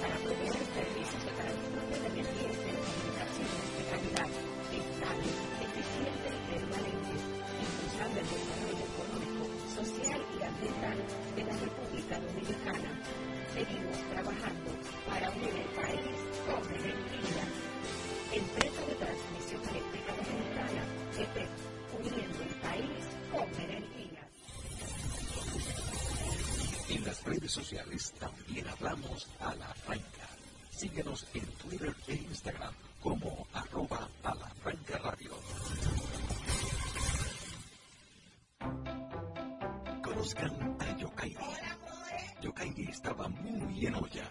para proveer servicios de transporte de energía y telecomunicaciones de calidad, estable, eficiente y permanente, impulsando el desarrollo económico, social y ambiental de la República Dominicana. Seguimos trabajando para unir el país con energía. Uniendo el país con energía. En las redes sociales también hablamos a la franca. Síguenos en Twitter e Instagram como arroba a la franca radio. Conozcan a Yokairi. Yokairi estaba muy en olla.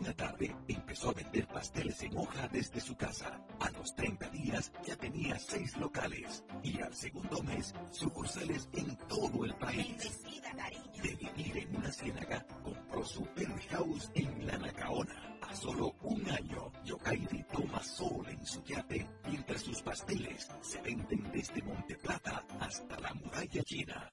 Una tarde empezó a vender pasteles en hoja desde su casa. A los 30 días ya tenía seis locales y al segundo mes sucursales en todo el país. De vivir en una ciénaga, compró su penthouse en La Nacaona. A solo un año, Yokairi toma sol en su yate mientras sus pasteles se venden desde Monte Plata hasta la muralla china.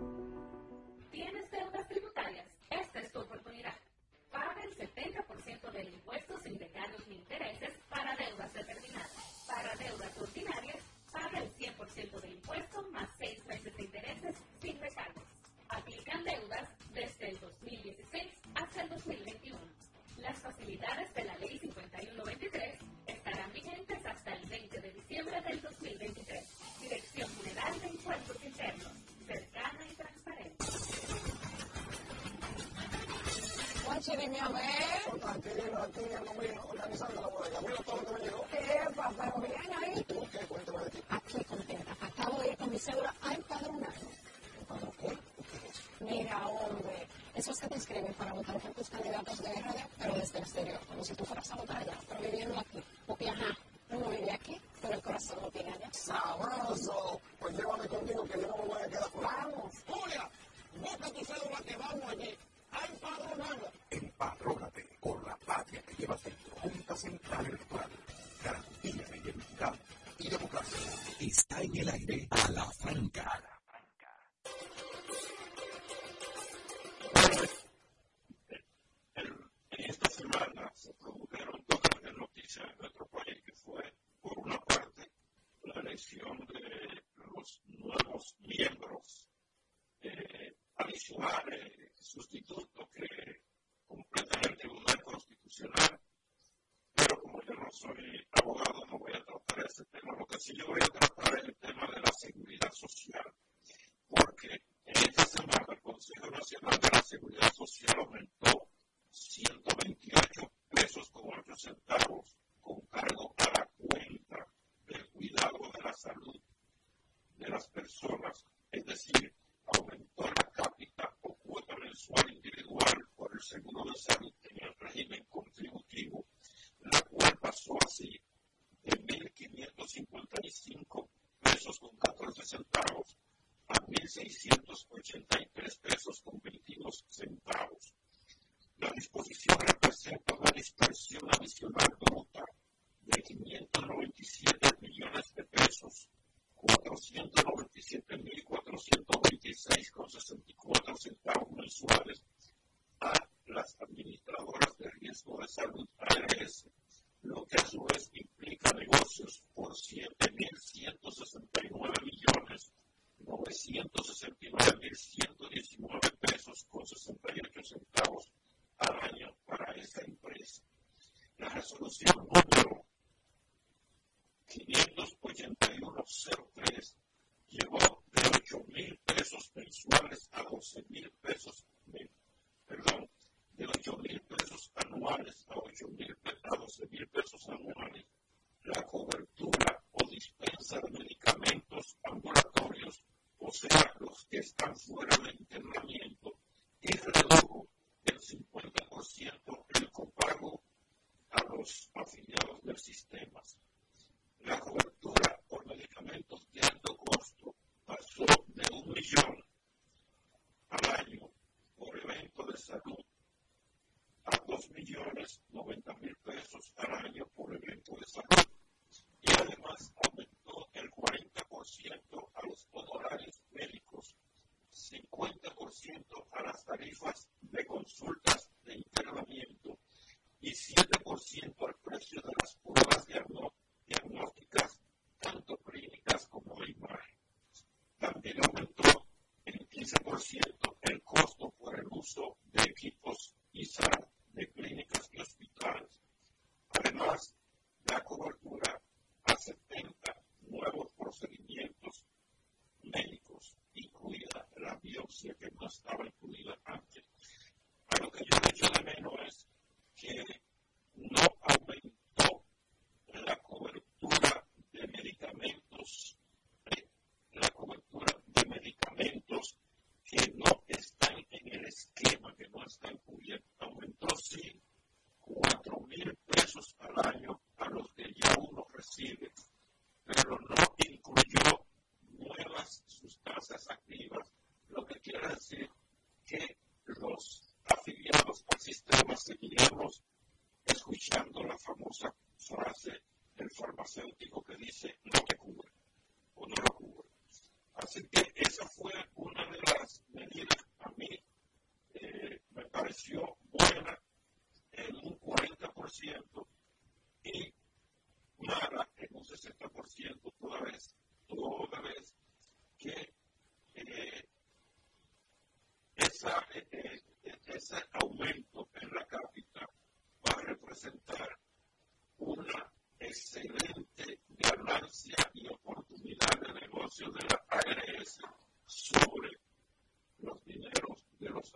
Mira. Acabo de. Mira, hombre, esos que te inscriben para votar por tus candidatos de RD, pero desde el exterior, como si tú fueras a votar allá, pero viviendo aquí. Porque, ajá, uno vive aquí, pero el corazón lo tiene allá. Sabroso. Pues llévame contigo que yo no me voy a quedar. Vamos. Julia, bota tu cédula que vamos allí. Empadrónate. Empadrónate con la patria que llevas dentro. Junta Central Electoral. Garantía de libertad y democracia. Está en el aire a la franca. Esta semana se produjeron dos grandes noticias en nuestro país, que fue, por una parte, la elección de los nuevos miembros eh, adicionales sustituto que completa el tribunal constitucional, pero como yo no soy abogado no voy a tratar ese tema, lo que sí yo voy a tratar es el tema de la seguridad social, porque en esta semana el Consejo Nacional de la Seguridad Social aumentó 128 pesos con 8 centavos con cargo a la cuenta del cuidado de la salud de las personas, es decir, aumentó la cápita o cuota mensual individual por el seguro de salud en el régimen contributivo, la cual pasó así de 1.555 pesos con 14 centavos a 1.683 pesos con 22 centavos. La disposición representa una dispersión adicional bruta de 597 millones de pesos 497.426,64 centavos mensuales a las administradoras de riesgo de salud ARS, lo que a su vez implica negocios por 7.169 millones honest,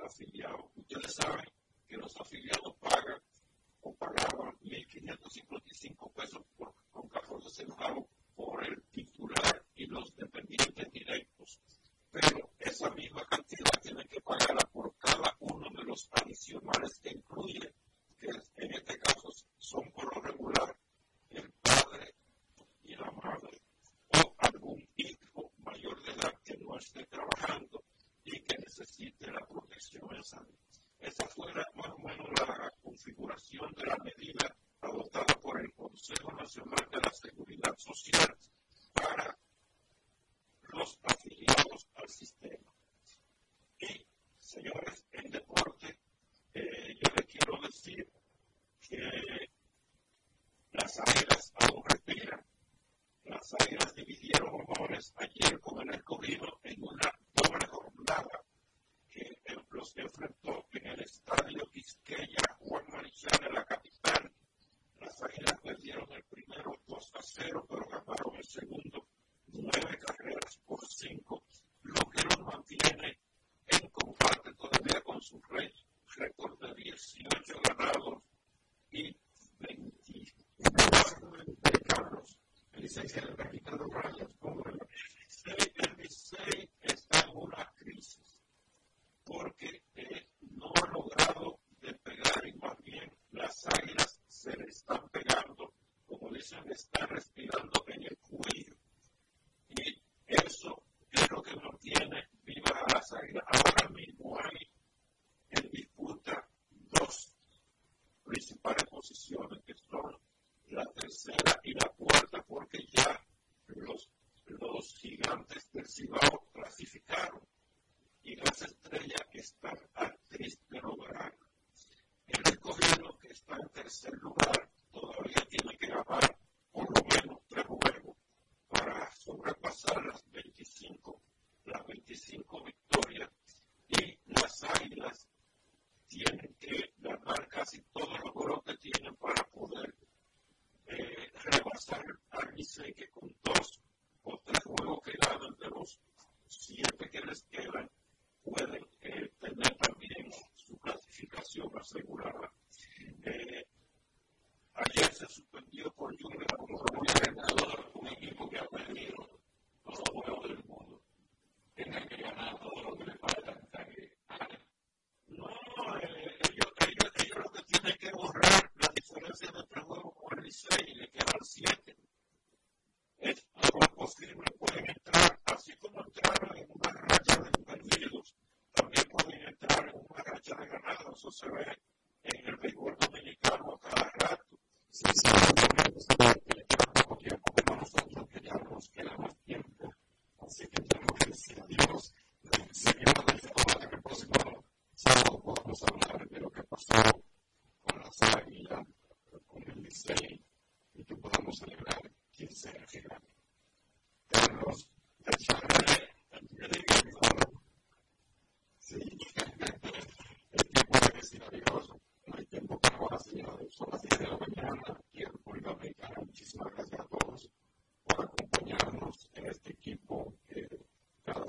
afiliados. Ustedes saben que los afiliados pagan o pagaban 1.555 pesos also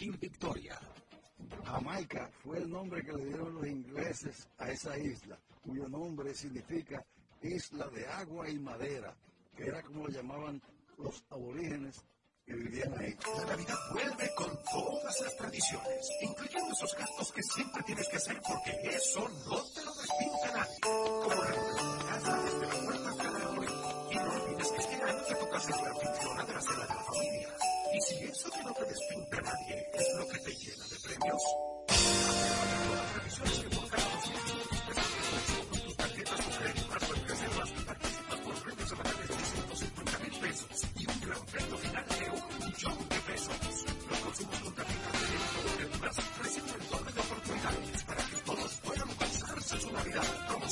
Coquín Victoria. Jamaica fue el nombre que le dieron los ingleses a esa isla, cuyo nombre significa isla de agua y madera, que era como lo llamaban los aborígenes que vivían ahí. La Navidad vuelve con todas las tradiciones, incluyendo esos gastos que siempre tienes que hacer porque eso no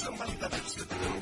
de oportunidades para que todos